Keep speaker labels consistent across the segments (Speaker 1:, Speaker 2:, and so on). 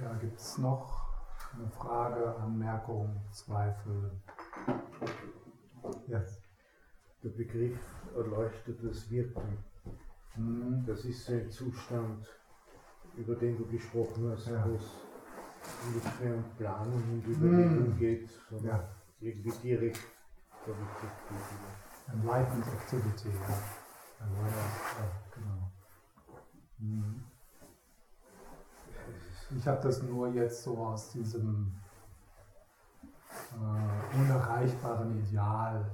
Speaker 1: Ja, gibt es noch eine Frage, Anmerkung, Zweifel?
Speaker 2: Yes. Der Begriff erleuchtetes Wirken. Mhm. Das ist ein Zustand, über den du gesprochen hast, ja. wo es nicht mehr um Planung und Überlegung mhm. geht, sondern ja. irgendwie direkt
Speaker 1: Enlightened Activity, ja. Enlightened, genau. Mhm. Ich habe das nur jetzt so aus diesem äh, unerreichbaren Ideal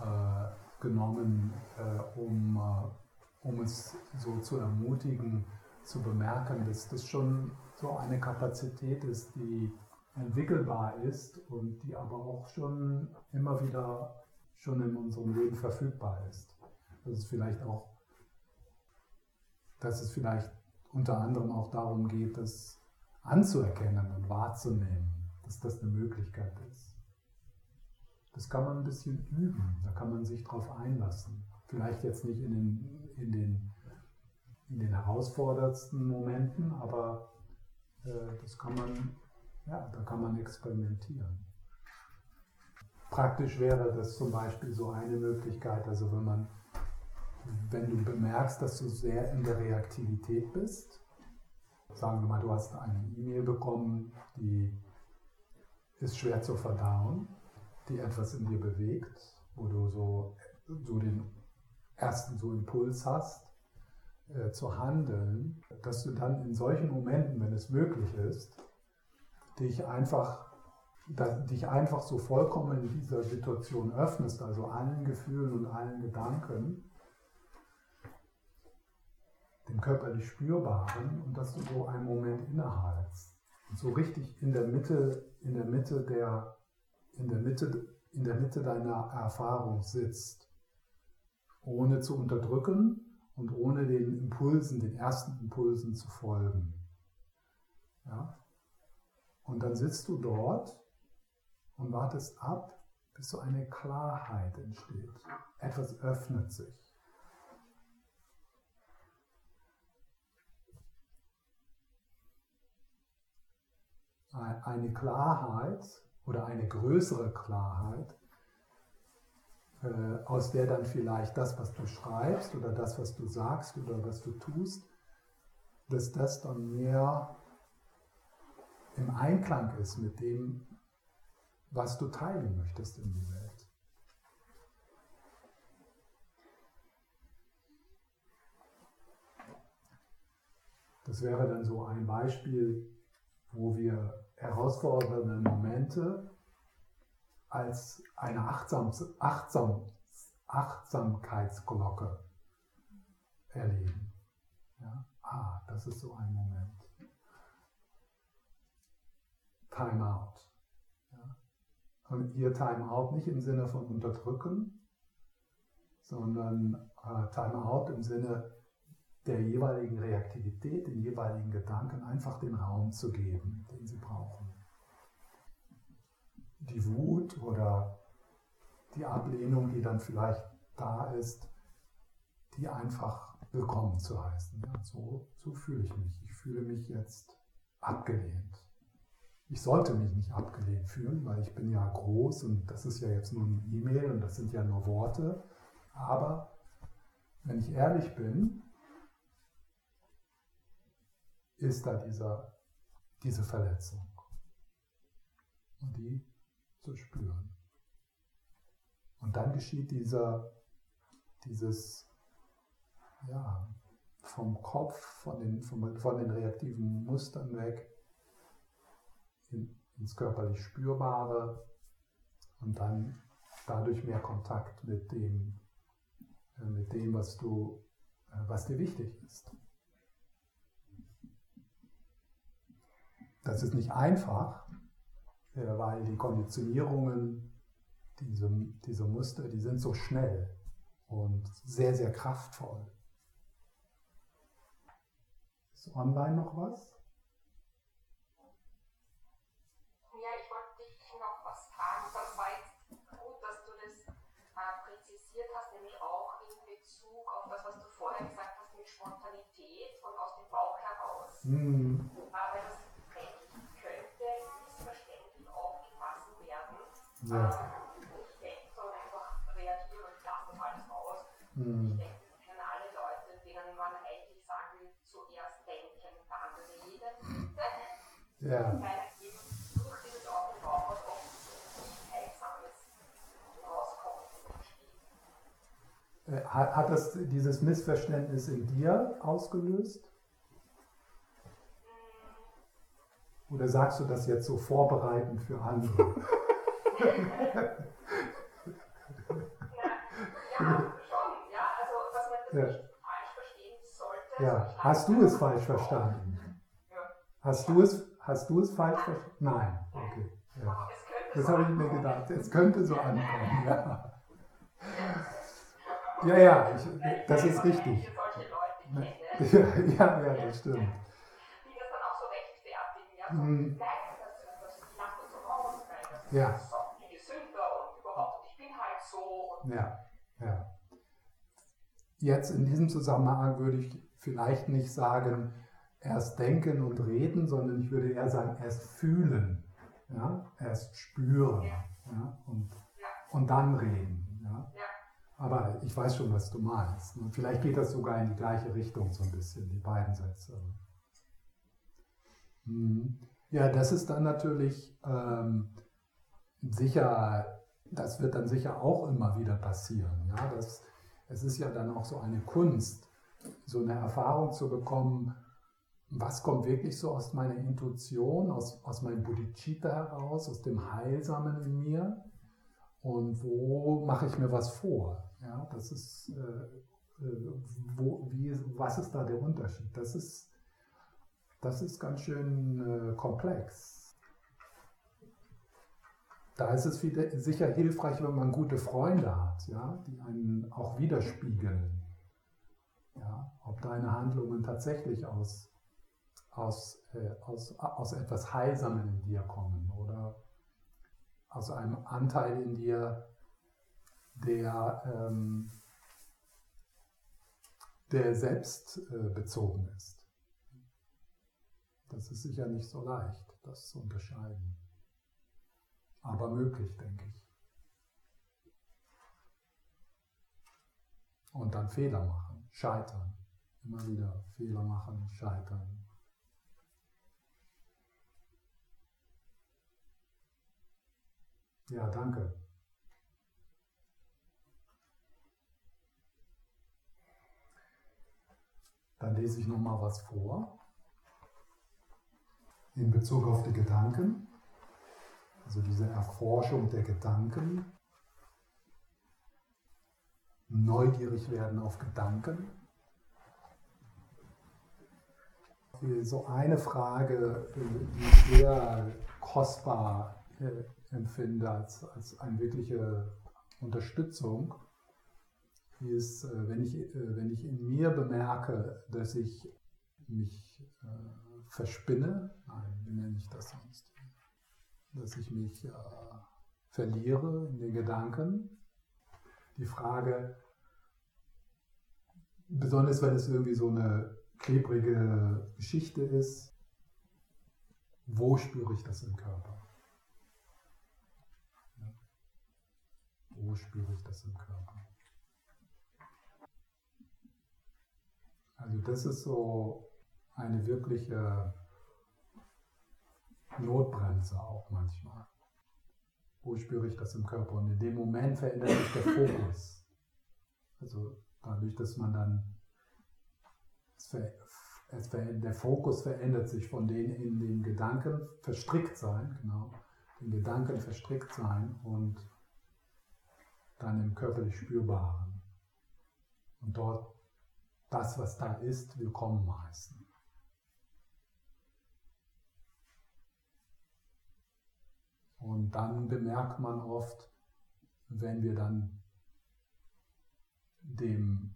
Speaker 1: äh, genommen, äh, um, äh, um es so zu ermutigen, zu bemerken, dass das schon so eine Kapazität ist, die entwickelbar ist und die aber auch schon immer wieder schon in unserem Leben verfügbar ist. Dass es vielleicht auch, dass es vielleicht unter anderem auch darum geht, das anzuerkennen und wahrzunehmen, dass das eine Möglichkeit ist. Das kann man ein bisschen üben, da kann man sich drauf einlassen. Vielleicht jetzt nicht in den, in den, in den herausforderndsten Momenten, aber äh, das kann man, ja, da kann man experimentieren. Praktisch wäre das zum Beispiel so eine Möglichkeit, also wenn man, wenn du bemerkst, dass du sehr in der Reaktivität bist, sagen wir mal, du hast eine E-Mail bekommen, die ist schwer zu verdauen, die etwas in dir bewegt, wo du so, so den ersten so Impuls hast, äh, zu handeln, dass du dann in solchen Momenten, wenn es möglich ist, dich einfach, dich einfach so vollkommen in dieser Situation öffnest, also allen Gefühlen und allen Gedanken, dem körperlich Spürbaren und dass du so einen Moment innehaltst und so richtig in der Mitte, in der Mitte der, in der Mitte, in der Mitte deiner Erfahrung sitzt, ohne zu unterdrücken und ohne den Impulsen, den ersten Impulsen zu folgen. Ja? Und dann sitzt du dort und wartest ab, bis so eine Klarheit entsteht. Etwas öffnet sich. Eine Klarheit oder eine größere Klarheit, äh, aus der dann vielleicht das, was du schreibst oder das, was du sagst oder was du tust, dass das dann mehr im Einklang ist mit dem, was du teilen möchtest in die Welt. Das wäre dann so ein Beispiel, wo wir herausfordernde Momente als eine Achtsam, Achtsam, Achtsamkeitsglocke erleben. Ja? Ah, das ist so ein Moment. Time out. Ja? Und hier Time out nicht im Sinne von unterdrücken, sondern äh, Time out im Sinne der jeweiligen Reaktivität, den jeweiligen Gedanken einfach den Raum zu geben, den sie brauchen. Die Wut oder die Ablehnung, die dann vielleicht da ist, die einfach willkommen zu heißen. Ja, so, so fühle ich mich. Ich fühle mich jetzt abgelehnt. Ich sollte mich nicht abgelehnt fühlen, weil ich bin ja groß und das ist ja jetzt nur eine E-Mail und das sind ja nur Worte. Aber wenn ich ehrlich bin, ist da dieser, diese Verletzung. Und die zu spüren. Und dann geschieht dieser, dieses, ja, vom Kopf, von den, von, von den reaktiven Mustern weg in, ins körperlich Spürbare und dann dadurch mehr Kontakt mit dem, äh, mit dem was, du, äh, was dir wichtig ist. Das ist nicht einfach, äh, weil die Konditionierungen, diese, diese Muster, die sind so schnell und sehr, sehr kraftvoll. Ist online noch was?
Speaker 3: Ja, ich wollte dich noch was fragen. Das war jetzt gut, dass du das äh, präzisiert hast, nämlich auch in Bezug auf das, was du vorher gesagt hast mit Spontanität und aus dem Bauch heraus. Hm. Mm. Aber das könnte missverständlich aufgefasst werden. Ja. Mhm. Ich denke, das kennen alle Leute, denen man eigentlich sagen will, zuerst denken, dann reden.
Speaker 1: Ja.
Speaker 3: Weil eben durch dieses Auf und Bauch was oft nicht Heilsames rauskommt.
Speaker 1: Äh, hat, hat das dieses Missverständnis in dir ausgelöst? Oder sagst du das jetzt so vorbereitend für andere?
Speaker 3: ja, schon, ja. Also, dass man das
Speaker 1: Ja.
Speaker 3: nicht falsch verstehen sollte.
Speaker 1: Ja.
Speaker 3: Ich
Speaker 1: Hast du es falsch verstanden?
Speaker 3: Ja.
Speaker 1: Hast du es, hast du es falsch verstanden? Nein. Okay. Ja. Das habe ich mir gedacht. Es könnte so ankommen. Ja, ja, ja ich, das ist richtig.
Speaker 3: Leute kenne,
Speaker 1: Ja, ja, ja, das stimmt.
Speaker 3: die das dann auch so rechtfertigen. Ja, so,
Speaker 1: Mhm. Ja.
Speaker 3: halt
Speaker 1: Ja, ja. Jetzt in diesem Zusammenhang würde ich vielleicht nicht sagen, erst denken und reden, sondern ich würde eher sagen, erst fühlen, ja? erst spüren ja? Und, und dann reden. Ja? Aber ich weiß schon, was du meinst. Und vielleicht geht das sogar in die gleiche Richtung so ein bisschen, die beiden Sätze. Mhm. Ja, das ist dann natürlich ähm, sicher, das wird dann sicher auch immer wieder passieren. Ja? Das, es ist ja dann auch so eine Kunst, so eine Erfahrung zu bekommen, was kommt wirklich so aus meiner Intuition, aus, aus meinem Bodhicitta heraus, aus dem Heilsamen in mir und wo mache ich mir was vor. Ja? Das ist, äh, äh, wo, wie, was ist da der Unterschied? Das ist, das ist ganz schön äh, komplex. Da ist es wieder, sicher hilfreich, wenn man gute Freunde hat, ja, die einen auch widerspiegeln. Ja, ob deine Handlungen tatsächlich aus, aus, äh, aus, aus etwas Heilsamen in dir kommen oder aus einem Anteil in dir, der, ähm, der selbst äh, ist. Das ist sicher nicht so leicht, das zu unterscheiden. Aber möglich, denke ich. Und dann Fehler machen, scheitern. Immer wieder Fehler machen, scheitern. Ja, danke. Dann lese ich nochmal was vor in Bezug auf die Gedanken, also diese Erforschung der Gedanken, neugierig werden auf Gedanken. So eine Frage, die ich sehr kostbar äh, empfinde als, als eine wirkliche Unterstützung, ist, äh, wenn ich, äh, wenn ich in mir bemerke, dass ich mich äh, verspinne, nein, wie nenne ich das sonst? Dass ich mich äh, verliere in den Gedanken. Die Frage, besonders wenn es irgendwie so eine klebrige Geschichte ist, wo spüre ich das im Körper? Ja. Wo spüre ich das im Körper? Also das ist so eine wirkliche Notbremse auch manchmal. Wo spüre ich das im Körper? Und in dem Moment verändert sich der Fokus. Also dadurch, dass man dann, es ver, der Fokus verändert sich von den in den Gedanken verstrickt sein, genau, den Gedanken verstrickt sein und dann im körperlich Spürbaren. Und dort das, was da ist, willkommen heißen. Und dann bemerkt man oft, wenn wir dann dem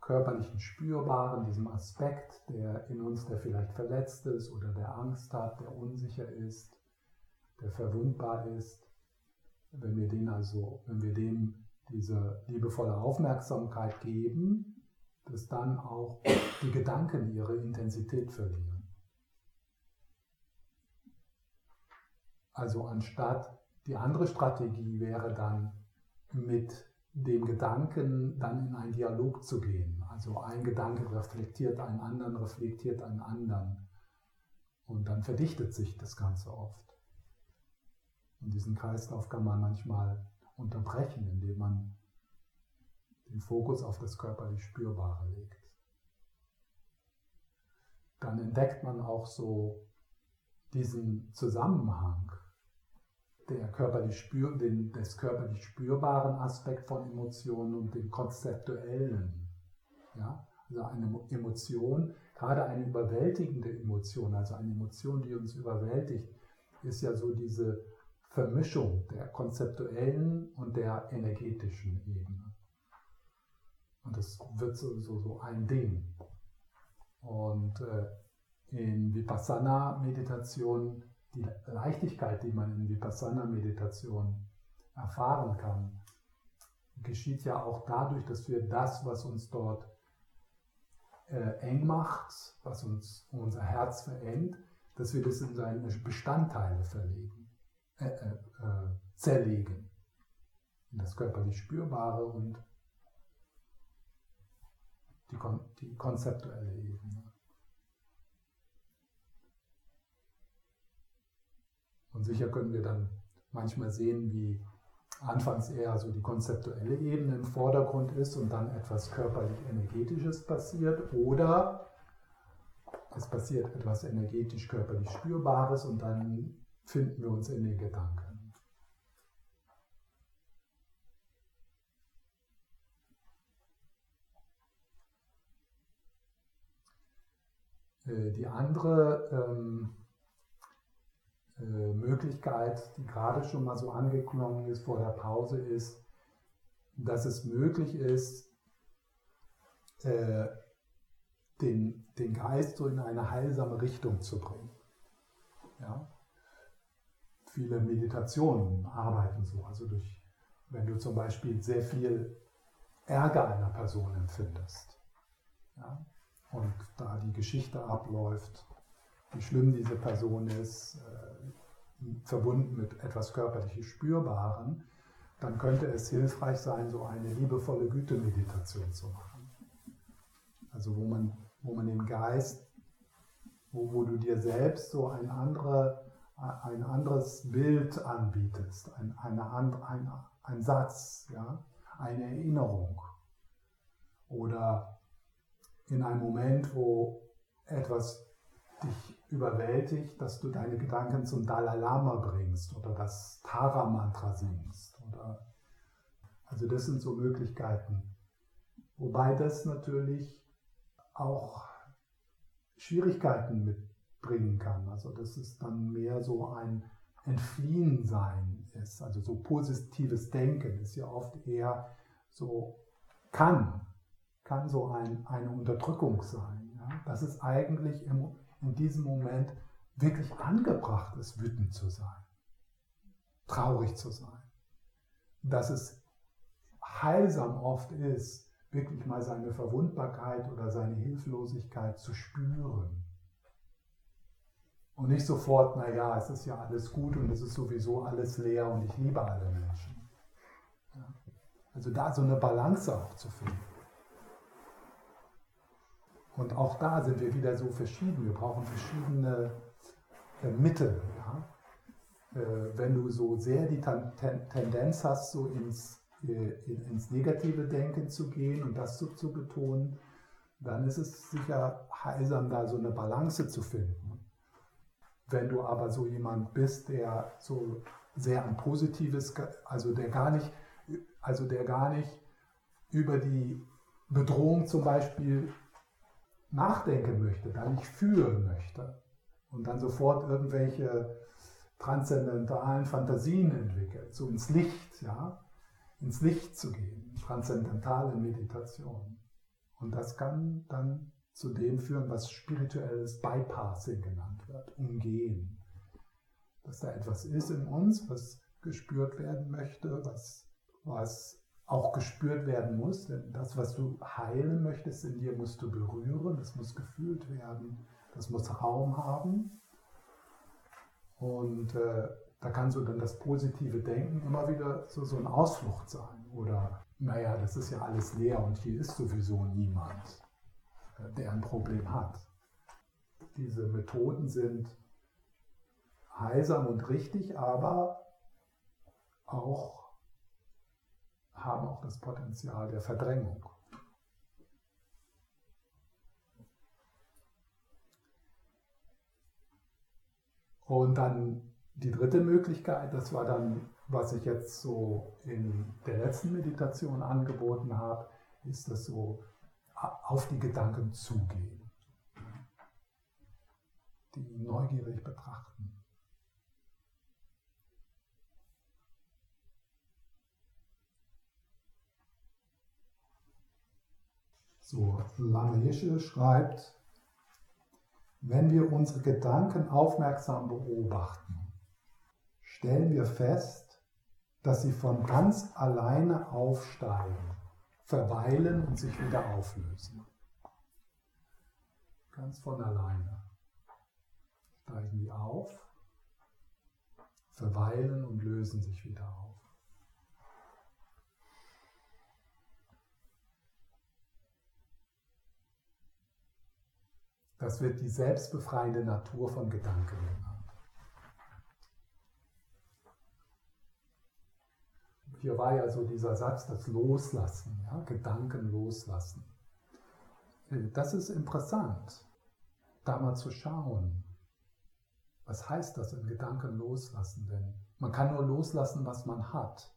Speaker 1: körperlichen Spürbaren, diesem Aspekt, der in uns, der vielleicht verletzt ist oder der Angst hat, der unsicher ist, der verwundbar ist, wenn wir den also, wenn wir dem diese liebevolle Aufmerksamkeit geben, dass dann auch die Gedanken ihre Intensität verlieren. Also anstatt Die andere Strategie wäre dann mit dem Gedanken dann in einen Dialog zu gehen. Also ein Gedanke reflektiert einen anderen, reflektiert einen anderen. Und dann verdichtet sich das Ganze oft. Und diesen Kreislauf kann man manchmal unterbrechen, indem man den Fokus auf das körperlich Spürbare legt. Dann entdeckt man auch so diesen Zusammenhang der körperlich spür, den, des körperlich spürbaren Aspekt von Emotionen und dem konzeptuellen. Ja? Also eine Emotion, gerade eine überwältigende Emotion, also eine Emotion, die uns überwältigt, ist ja so diese Vermischung der konzeptuellen und der energetischen Ebene. Und das wird sowieso so ein Ding. Und äh, in Vipassana-Meditation die Leichtigkeit, die man in Vipassana-Meditation erfahren kann, geschieht ja auch dadurch, dass wir das, was uns dort äh, eng macht, was uns unser Herz verengt, dass wir das in seine Bestandteile verlegen, äh, äh, äh zerlegen. In das körperlich Spürbare und die, kon die konzeptuelle Ebene. Und sicher können wir dann manchmal sehen, wie anfangs eher so die konzeptuelle Ebene im Vordergrund ist und dann etwas körperlich-energetisches passiert oder es passiert etwas energetisch-körperlich Spürbares und dann finden wir uns in den Gedanken. Äh, die andere ähm, äh, Möglichkeit, die gerade schon mal so angeklungen ist vor der Pause, ist, dass es möglich ist, äh, den, den Geist so in eine heilsame Richtung zu bringen. Ja? Viele Meditationen arbeiten so, also durch, wenn du zum Beispiel sehr viel Ärger einer Person empfindest ja? und da die Geschichte abläuft, wie schlimm diese Person ist, äh, verbunden mit etwas körperlich Spürbaren, dann könnte es hilfreich sein, so eine liebevolle Gütemeditation zu machen. Also wo man, wo man den Geist, wo, wo du dir selbst so ein, andere, ein anderes Bild anbietest, ein, eine, ein, ein Satz, ja, eine Erinnerung. Oder in einem Moment, wo etwas dich überwältigt, dass du deine Gedanken zum Dalai Lama bringst oder das Tara-Mantra singst. Oder also das sind so Möglichkeiten. Wobei das natürlich auch Schwierigkeiten mitbringen kann. Also dass es dann mehr so ein Entfliehen sein ist. Also so positives Denken ist ja oft eher so, kann, kann so ein, eine Unterdrückung sein. Ja? Das ist eigentlich im in diesem Moment wirklich angebracht ist, wütend zu sein, traurig zu sein. Dass es heilsam oft ist, wirklich mal seine Verwundbarkeit oder seine Hilflosigkeit zu spüren. Und nicht sofort, naja, es ist ja alles gut und es ist sowieso alles leer und ich liebe alle Menschen. Also da so eine Balance auch zu finden. Und auch da sind wir wieder so verschieden. Wir brauchen verschiedene äh, Mittel. Ja? Äh, wenn du so sehr die Ten Tendenz hast, so ins, äh, ins negative Denken zu gehen und das so zu betonen, dann ist es sicher heilsam, da so eine Balance zu finden. Wenn du aber so jemand bist, der so sehr ein positives, also der gar nicht, also der gar nicht über die Bedrohung zum Beispiel nachdenken möchte, da nicht fühlen möchte und dann sofort irgendwelche transzendentalen Fantasien entwickelt, so ins Licht, ja, ins Licht zu gehen, transzendentale Meditation. Und das kann dann zu dem führen, was spirituelles Bypassing genannt wird, umgehen. Dass da etwas ist in uns, was gespürt werden möchte, was, was auch gespürt werden muss. Denn das, was du heilen möchtest in dir, musst du berühren, das muss gefühlt werden, das muss Raum haben. Und äh, da kann so dann das positive Denken immer wieder so, so eine Ausflucht sein. Oder, naja, das ist ja alles leer und hier ist sowieso niemand, äh, der ein Problem hat. Diese Methoden sind heilsam und richtig, aber auch haben auch das Potenzial der Verdrängung. Und dann die dritte Möglichkeit, das war dann, was ich jetzt so in der letzten Meditation angeboten habe, ist das so auf die Gedanken zugehen, die neugierig betrachten. So, Lama schreibt, wenn wir unsere Gedanken aufmerksam beobachten, stellen wir fest, dass sie von ganz alleine aufsteigen, verweilen und sich wieder auflösen. Ganz von alleine steigen die auf, verweilen und lösen sich wieder auf. Das wird die selbstbefreiende Natur von Gedanken genannt. Hier war ja so dieser Satz, das Loslassen, ja, Gedanken loslassen. Das ist interessant, da mal zu schauen. Was heißt das in Gedanken loslassen denn? Man kann nur loslassen, was man hat.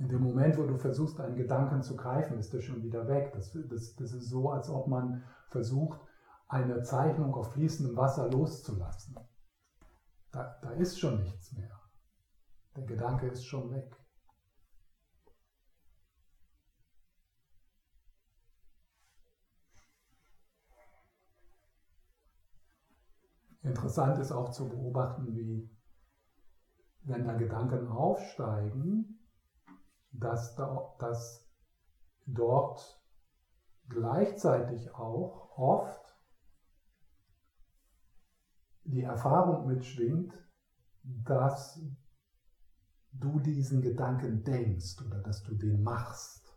Speaker 1: In dem Moment, wo du versuchst, einen Gedanken zu greifen, ist er schon wieder weg. Das, das, das ist so, als ob man versucht, eine Zeichnung auf fließendem Wasser loszulassen. Da, da ist schon nichts mehr. Der Gedanke ist schon weg. Interessant ist auch zu beobachten, wie wenn da Gedanken aufsteigen, dass, da, dass dort gleichzeitig auch oft die Erfahrung mitschwingt, dass du diesen Gedanken denkst oder dass du den machst.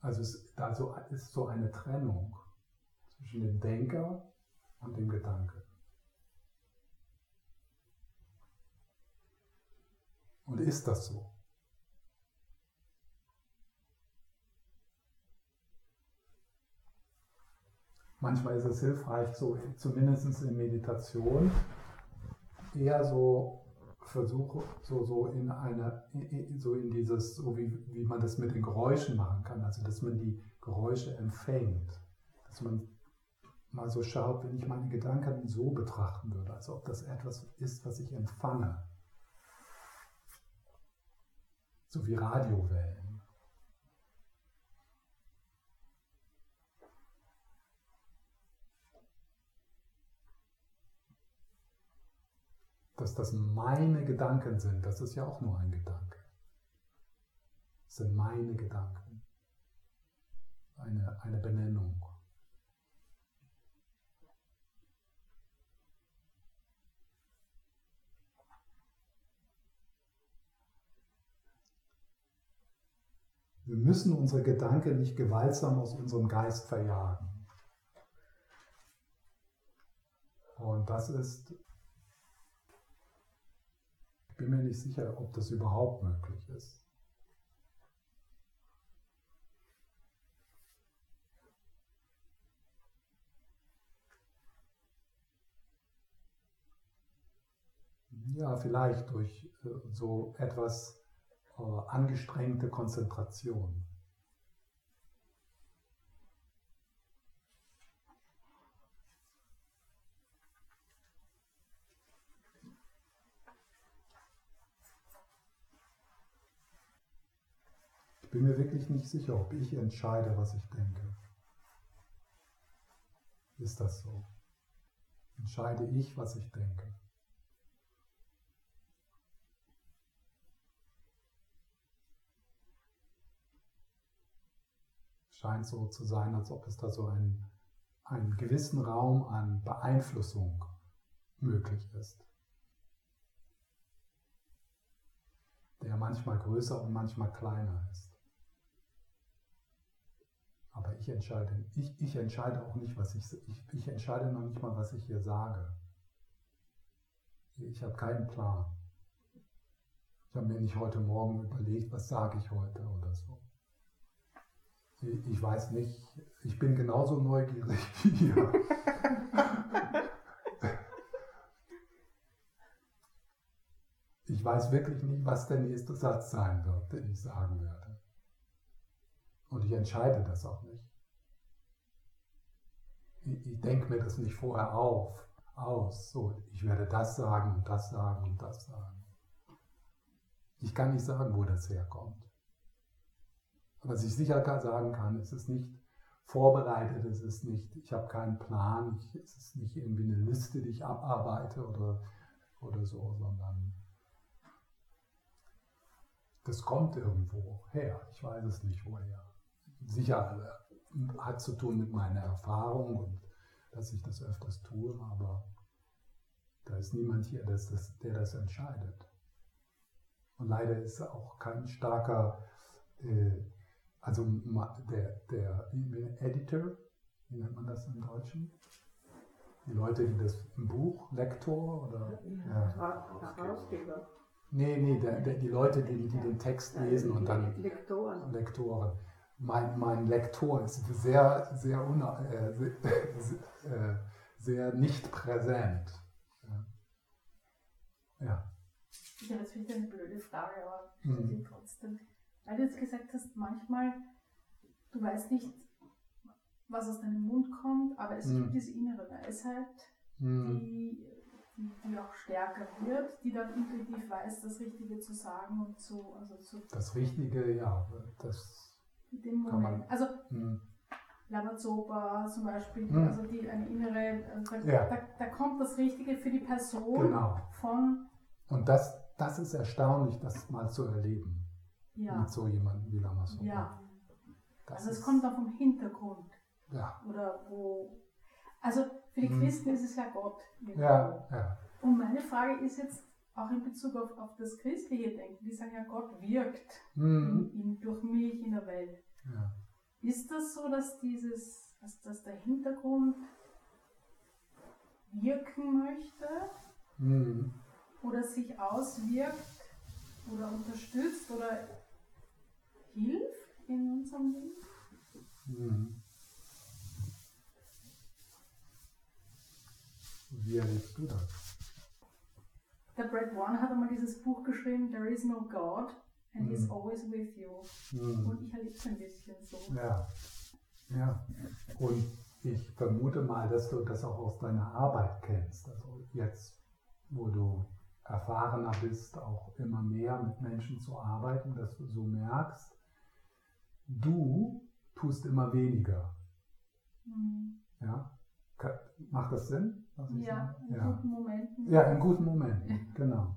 Speaker 1: Also es da so, ist so eine Trennung zwischen dem Denker und dem Gedanken. Und ist das so? Manchmal ist es hilfreich, so zumindest in Meditation, eher so versuche, so, so in eine, so in dieses, so wie, wie man das mit den Geräuschen machen kann, also dass man die Geräusche empfängt, dass man mal so schaut, wenn ich meine Gedanken so betrachten würde, als ob das etwas ist, was ich empfange. So wie Radiowellen. Dass das meine Gedanken sind, das ist ja auch nur ein Gedanke. Das sind meine Gedanken. Eine, eine Benennung. Wir müssen unsere Gedanken nicht gewaltsam aus unserem Geist verjagen. Und das ist, ich bin mir nicht sicher, ob das überhaupt möglich ist. Ja, vielleicht durch äh, so etwas angestrengte Konzentration. Ich bin mir wirklich nicht sicher, ob ich entscheide, was ich denke. Ist das so? Entscheide ich, was ich denke? Scheint so zu sein, als ob es da so ein, einen gewissen Raum an Beeinflussung möglich ist. Der manchmal größer und manchmal kleiner ist. Aber ich entscheide, ich, ich entscheide auch nicht, was ich, ich, ich entscheide noch nicht mal, was ich hier sage. Ich habe keinen Plan. Ich habe mir nicht heute Morgen überlegt, was sage ich heute oder so. Ich weiß nicht, ich bin genauso neugierig wie ihr. Ich weiß wirklich nicht, was der nächste Satz sein wird, den ich sagen werde. Und ich entscheide das auch nicht. Ich, ich denke mir das nicht vorher auf, aus. So, ich werde das sagen und das sagen und das sagen. Ich kann nicht sagen, wo das herkommt. Was ich sicher sagen kann, es ist nicht vorbereitet, es ist nicht, ich habe keinen Plan, ich, es ist nicht irgendwie eine Liste, die ich abarbeite oder, oder so, sondern das kommt irgendwo her. Ich weiß es nicht woher. Sicher äh, hat zu tun mit meiner Erfahrung und dass ich das öfters tue, aber da ist niemand hier, der das, entscheidet. Und leider ist auch kein starker äh, also der, der Editor, wie nennt man das im Deutschen? Die Leute, die das im Buch, Lektor oder? Ja, Herausgeber. Nee, nee, der, der, die Leute, die, die den Text lesen und dann. Lektoren. Lektoren. Mein, mein Lektor ist sehr, sehr, una, äh, sehr, äh, sehr nicht präsent. Ja.
Speaker 4: ja. Ja, das finde ich eine blöde Frage, aber ich mhm. sie trotzdem weil du jetzt gesagt hast, manchmal, du weißt nicht, was aus deinem Mund kommt, aber es mhm. gibt diese innere Weisheit, mhm. die, die, die, auch stärker wird, die dann intuitiv weiß, das Richtige zu sagen und so. Also zu
Speaker 1: das Richtige, ja, das
Speaker 4: dem kann man. Also, mhm. Lavazopa zum Beispiel, mhm. also die eine innere, also da, ja. da, da, kommt das Richtige für die Person
Speaker 1: genau.
Speaker 4: von.
Speaker 1: Und das, das ist erstaunlich, das mal zu erleben ja. mit so jemandem wie Lamassoure.
Speaker 4: Ja. Das also es kommt auch vom Hintergrund.
Speaker 1: Ja.
Speaker 4: Oder wo. Also für die hm. Christen hm. ist es ja Gott.
Speaker 1: Ja, ja.
Speaker 4: Und meine Frage ist jetzt auch in Bezug auf, auf das christliche Denken. Die sagen ja, Gott wirkt hm. in, in, durch mich in der Welt.
Speaker 1: Ja.
Speaker 4: Ist das so, dass dieses, dass, dass der Hintergrund wirken möchte?
Speaker 1: Hm.
Speaker 4: Oder sich auswirkt oder unterstützt oder hilft in unserem Leben? Mhm.
Speaker 1: Wie erlebst du das?
Speaker 4: Der Brad Warren hat einmal dieses Buch geschrieben, There is no God and mhm. He's always with you. Mhm. Und ich erlebe es ein bisschen so.
Speaker 1: Ja. ja. Und ich vermute mal, dass du das auch aus deiner Arbeit kennst. Also jetzt, wo du erfahrener bist, auch immer mehr mit Menschen zu arbeiten, dass du so merkst, du tust immer weniger. Mhm. Ja? Macht das Sinn?
Speaker 4: ja, in ja. guten Momenten.
Speaker 1: Ja, in guten Momenten, genau.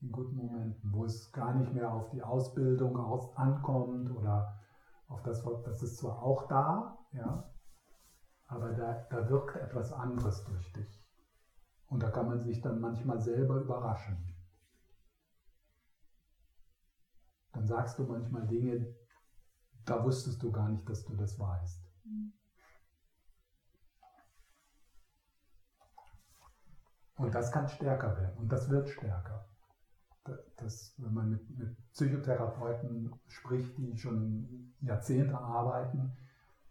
Speaker 1: In guten Momenten, wo es gar nicht mehr auf die Ausbildung aus, ankommt oder auf das, das ist zwar auch da, ja, aber da, da wirkt etwas anderes durch dich. Und da kann man sich dann manchmal selber überraschen. Dann sagst du manchmal Dinge, da wusstest du gar nicht, dass du das weißt. Und das kann stärker werden und das wird stärker. Das, wenn man mit, mit Psychotherapeuten spricht, die schon Jahrzehnte arbeiten,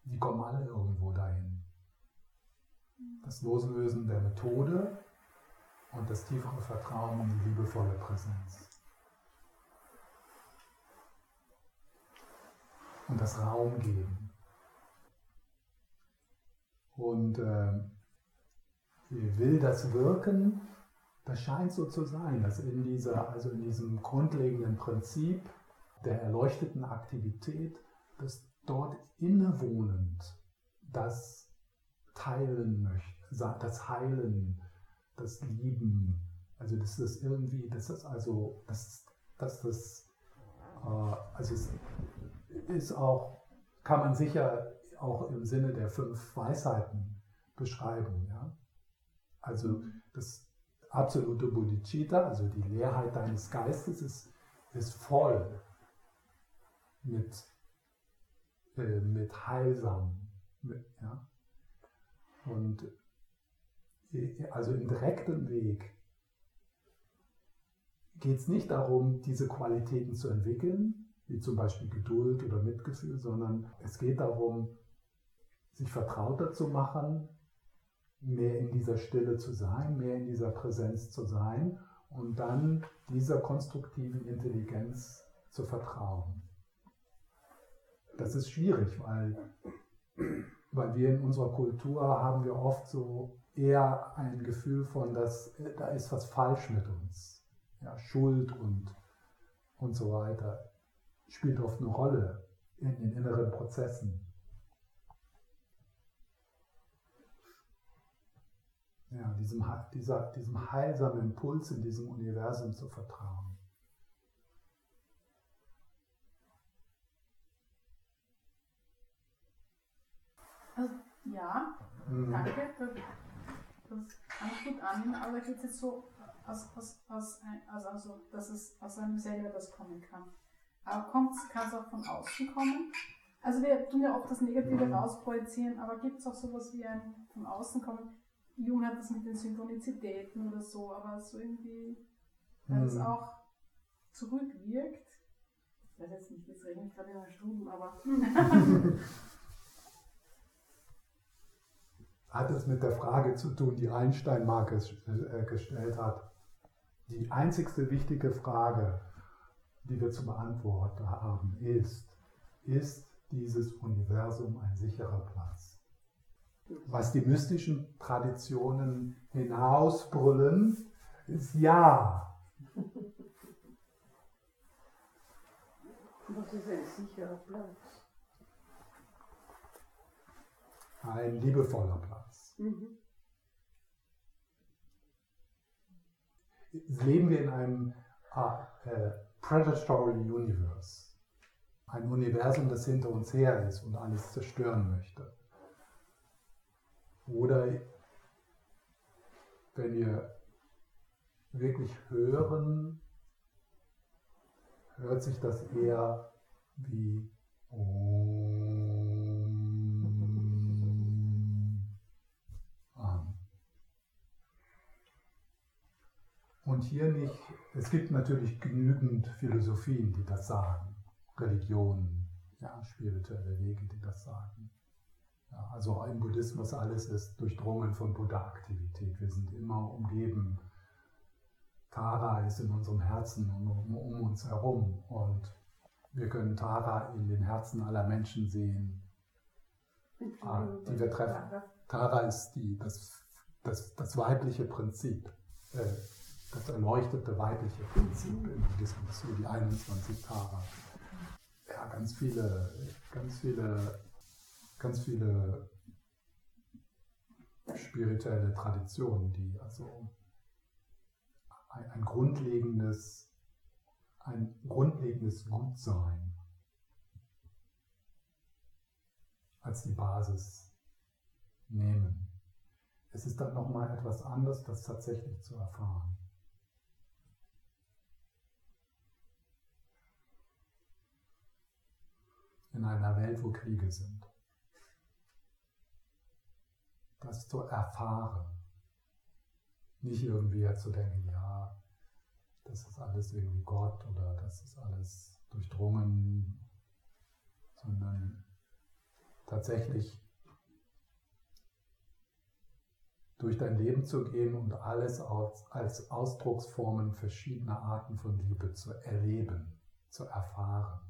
Speaker 1: die kommen alle irgendwo dahin. Das Loslösen der Methode und das tiefere Vertrauen in die liebevolle Präsenz. Und das Raum geben. Und äh, will das wirken, das scheint so zu sein, dass in dieser, also in diesem grundlegenden Prinzip der erleuchteten Aktivität, dass dort innewohnend das Teilen möchte, das Heilen das Lieben. Also das ist irgendwie, das also, das, das, das äh, also es ist auch, kann man sicher auch im Sinne der fünf Weisheiten beschreiben. Ja? Also das absolute Bodhicitta, also die Leerheit deines Geistes, ist, ist voll mit, äh, mit heilsam. Mit, ja? Und also im direkten Weg geht es nicht darum, diese Qualitäten zu entwickeln, wie zum Beispiel Geduld oder Mitgefühl, sondern es geht darum, sich vertrauter zu machen, mehr in dieser Stille zu sein, mehr in dieser Präsenz zu sein und dann dieser konstruktiven Intelligenz zu vertrauen. Das ist schwierig, weil, weil wir in unserer Kultur haben wir oft so eher ein Gefühl von, dass da ist was falsch mit uns. Ja, Schuld und, und so weiter spielt oft eine Rolle in den inneren Prozessen. Ja, diesem, dieser, diesem heilsamen Impuls in diesem Universum zu vertrauen.
Speaker 4: Also, ja, mhm. danke. Das, das kann ich gut annehmen, aber geht es jetzt so aus, aus, aus, also, also, dass es aus einem selber das kommen kann. Aber kann es auch von außen kommen? Also wir tun ja oft das Negative mhm. rausprojizieren, aber gibt es auch sowas wie ein von außen kommen? Jung hat das mit den Synchronizitäten oder so, aber so irgendwie, weil es mhm. auch zurückwirkt. Ich weiß jetzt nicht, es regnet gerade in der Stube, aber.
Speaker 1: hat es mit der Frage zu tun, die Einstein mal äh, gestellt hat. Die einzigste wichtige Frage, die wir zu beantworten haben, ist, ist dieses Universum ein sicherer Platz? Was die mystischen Traditionen hinausbrüllen, ist ja.
Speaker 5: Was ist ein sicherer Platz?
Speaker 1: Ein liebevoller Platz. Mhm. Leben wir in einem äh, Predatory Universe. Ein Universum, das hinter uns her ist und alles zerstören möchte. Oder wenn wir wirklich hören, hört sich das eher wie an. Und hier nicht, es gibt natürlich genügend Philosophien, die das sagen, Religionen, ja, spirituelle Wege, die das sagen. Ja, also im Buddhismus alles ist durchdrungen von Buddha-Aktivität. Wir sind immer umgeben. Tara ist in unserem Herzen und um, um uns herum. Und wir können Tara in den Herzen aller Menschen sehen, ah, die wir treffen. Tara ist die, das, das, das weibliche Prinzip, äh, das erleuchtete weibliche Prinzip im Buddhismus, so die 21 Tara. Ja, ganz viele, ganz viele ganz viele spirituelle Traditionen, die also ein, ein grundlegendes, ein grundlegendes Gutsein als die Basis nehmen. Es ist dann nochmal etwas anderes, das tatsächlich zu erfahren. In einer Welt, wo Kriege sind. das zu erfahren. Nicht irgendwie zu denken, ja, das ist alles irgendwie Gott oder das ist alles durchdrungen, sondern tatsächlich durch dein Leben zu gehen und alles als Ausdrucksformen verschiedener Arten von Liebe zu erleben, zu erfahren.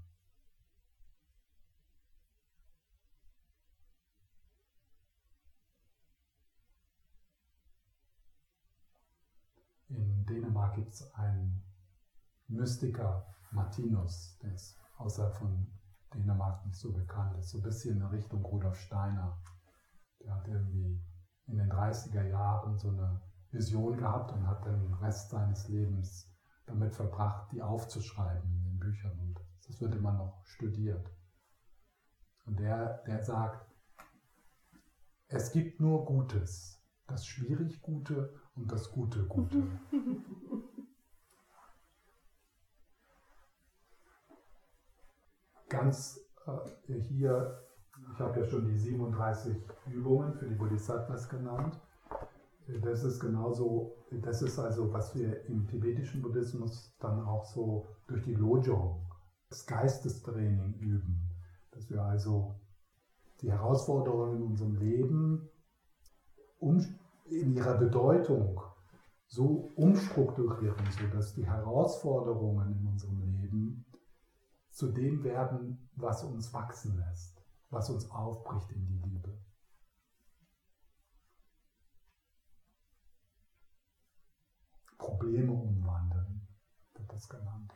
Speaker 1: Dänemark gibt es einen Mystiker, Martinus, der ist außerhalb von Dänemark nicht so bekannt, ist so ein bisschen in Richtung Rudolf Steiner. Der hat irgendwie in den 30er Jahren so eine Vision gehabt und hat den Rest seines Lebens damit verbracht, die aufzuschreiben in den Büchern. Und das wird immer noch studiert. Und der, der sagt, Es gibt nur Gutes, das schwierig Gute und das Gute Gute. Ganz äh, hier, ich habe ja schon die 37 Übungen für die Bodhisattvas genannt. Das ist genauso, das ist also, was wir im tibetischen Buddhismus dann auch so durch die Lojong, das Geistestraining üben. Dass wir also die Herausforderungen in unserem Leben um, in ihrer Bedeutung so umstrukturieren, sodass die Herausforderungen in unserem Leben zu dem werden, was uns wachsen lässt, was uns aufbricht in die Liebe. Probleme umwandeln, wird das genannt.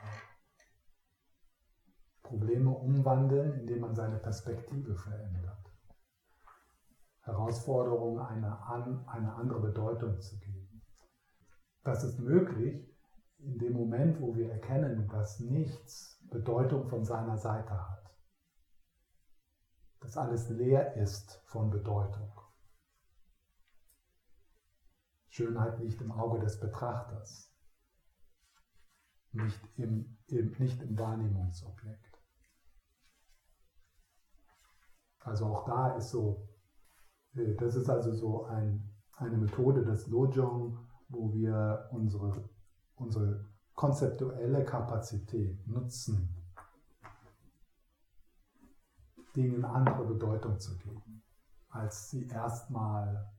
Speaker 1: Probleme umwandeln, indem man seine Perspektive verändert. Herausforderungen eine, an, eine andere Bedeutung zu geben. Das ist möglich in dem Moment, wo wir erkennen, dass nichts Bedeutung von seiner Seite hat. Dass alles leer ist von Bedeutung. Schönheit liegt im Auge des Betrachters, nicht im, im, nicht im Wahrnehmungsobjekt. Also auch da ist so, das ist also so ein, eine Methode des Lojong, wo wir unsere, unsere konzeptuelle Kapazität nutzen, Dingen andere Bedeutung zu geben, als sie erstmal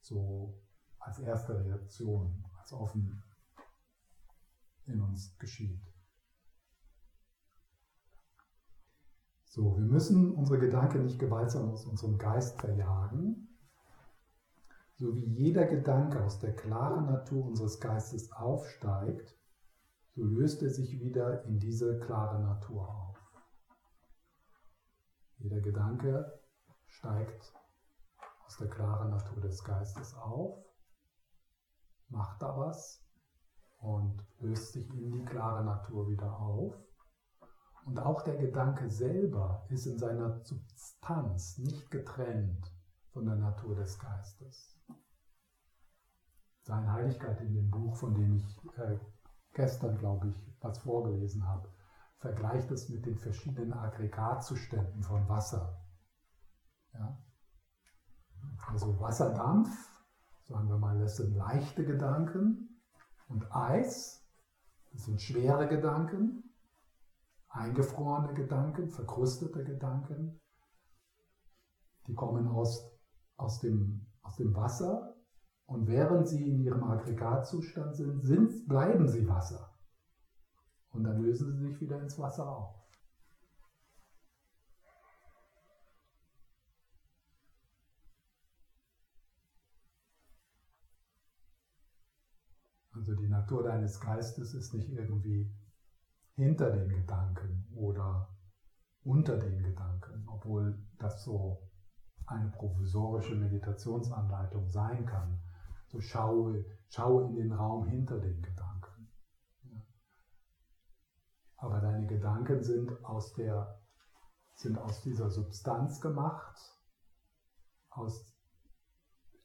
Speaker 1: so als erste Reaktion, als offen in uns geschieht. So, wir müssen unsere Gedanken nicht gewaltsam aus unserem Geist verjagen. So wie jeder Gedanke aus der klaren Natur unseres Geistes aufsteigt, so löst er sich wieder in diese klare Natur auf. Jeder Gedanke steigt aus der klaren Natur des Geistes auf macht da was und löst sich in die klare Natur wieder auf. Und auch der Gedanke selber ist in seiner Substanz nicht getrennt von der Natur des Geistes. Seine Heiligkeit in dem Buch, von dem ich äh, gestern, glaube ich, was vorgelesen habe, vergleicht es mit den verschiedenen Aggregatzuständen von Wasser. Ja? Also Wasserdampf sagen wir mal, das sind leichte Gedanken und Eis, das sind schwere Gedanken, eingefrorene Gedanken, verkrustete Gedanken. Die kommen aus, aus, dem, aus dem Wasser und während sie in ihrem Aggregatzustand sind, sind, bleiben sie Wasser. Und dann lösen sie sich wieder ins Wasser auf. Also die Natur deines Geistes ist nicht irgendwie hinter den Gedanken oder unter den Gedanken, obwohl das so eine provisorische Meditationsanleitung sein kann. So schaue, schaue in den Raum hinter den Gedanken. Ja. Aber deine Gedanken sind aus, der, sind aus dieser Substanz gemacht, aus,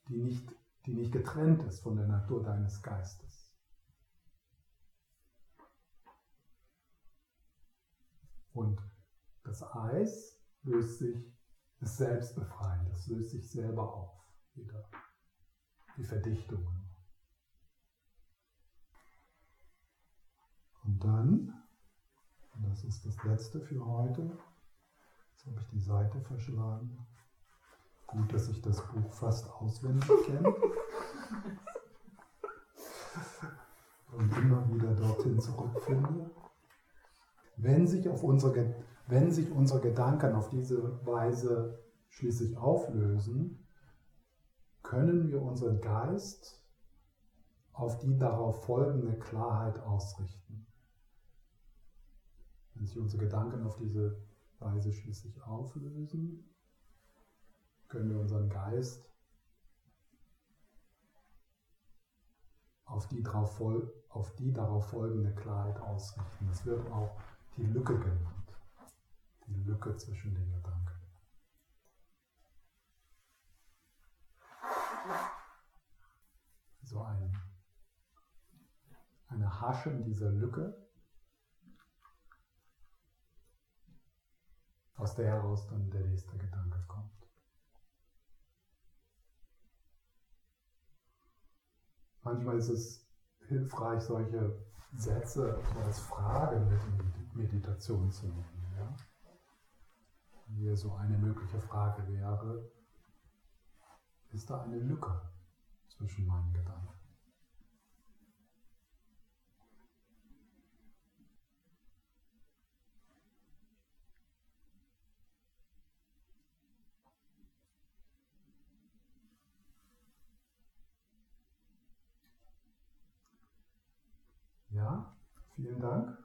Speaker 1: die, nicht, die nicht getrennt ist von der Natur deines Geistes. Und das Eis löst sich, ist selbstbefreiend, das löst sich selber auf, wieder. Die Verdichtungen. Und dann, und das ist das letzte für heute, jetzt habe ich die Seite verschlagen. Gut, dass ich das Buch fast auswendig kenne. Und immer wieder dorthin zurückfinde. Wenn sich, auf unsere, wenn sich unsere Gedanken auf diese Weise schließlich auflösen, können wir unseren Geist auf die darauf folgende Klarheit ausrichten. Wenn sich unsere Gedanken auf diese Weise schließlich auflösen, können wir unseren Geist auf die, darauf, folgende Klarheit ausrichten. Das wird auch die Lücke genannt. Die Lücke zwischen den Gedanken. So ein, eine Haschen dieser Lücke, aus der heraus dann der nächste Gedanke kommt. Manchmal ist es hilfreich, solche Sätze als Fragen Meditation zu nehmen. Ja? Hier so eine mögliche Frage wäre, ist da eine Lücke zwischen meinen Gedanken? Ja, vielen Dank.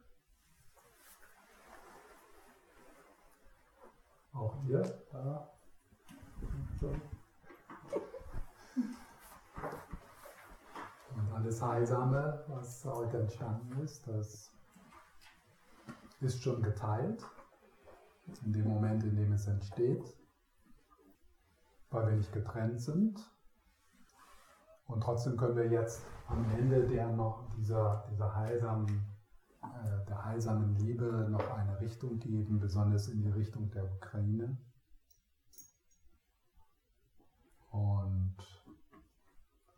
Speaker 1: Auch ihr da. Und alles Heilsame, was heute entstanden ist, das ist schon geteilt. In dem Moment, in dem es entsteht, weil wir nicht getrennt sind. Und trotzdem können wir jetzt am Ende der noch dieser, dieser heilsamen, der heilsamen Liebe noch eine Richtung geben, besonders in die Richtung der Ukraine. Und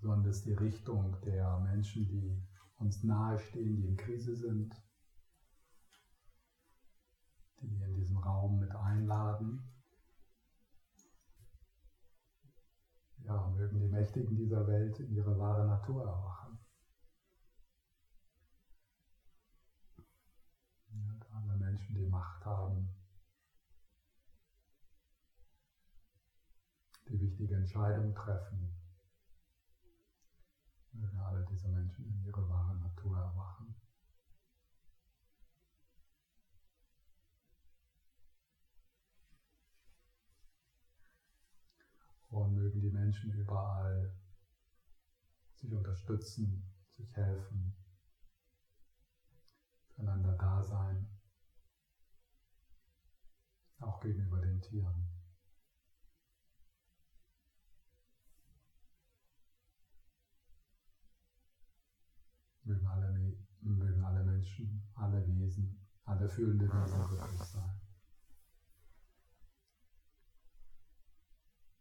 Speaker 1: besonders die Richtung der Menschen, die uns nahestehen, die in Krise sind, die in diesen Raum mit einladen. Ja, mögen die Mächtigen dieser Welt in ihre wahre Natur erwachen. Ja, alle Menschen, die Macht haben, die wichtige Entscheidungen treffen, mögen alle diese Menschen in ihre wahre Natur erwachen. Und mögen die Menschen überall sich unterstützen, sich helfen, füreinander da sein, auch gegenüber den Tieren. Mögen alle, mögen alle Menschen, alle Wesen, alle fühlende Wesen glücklich sein.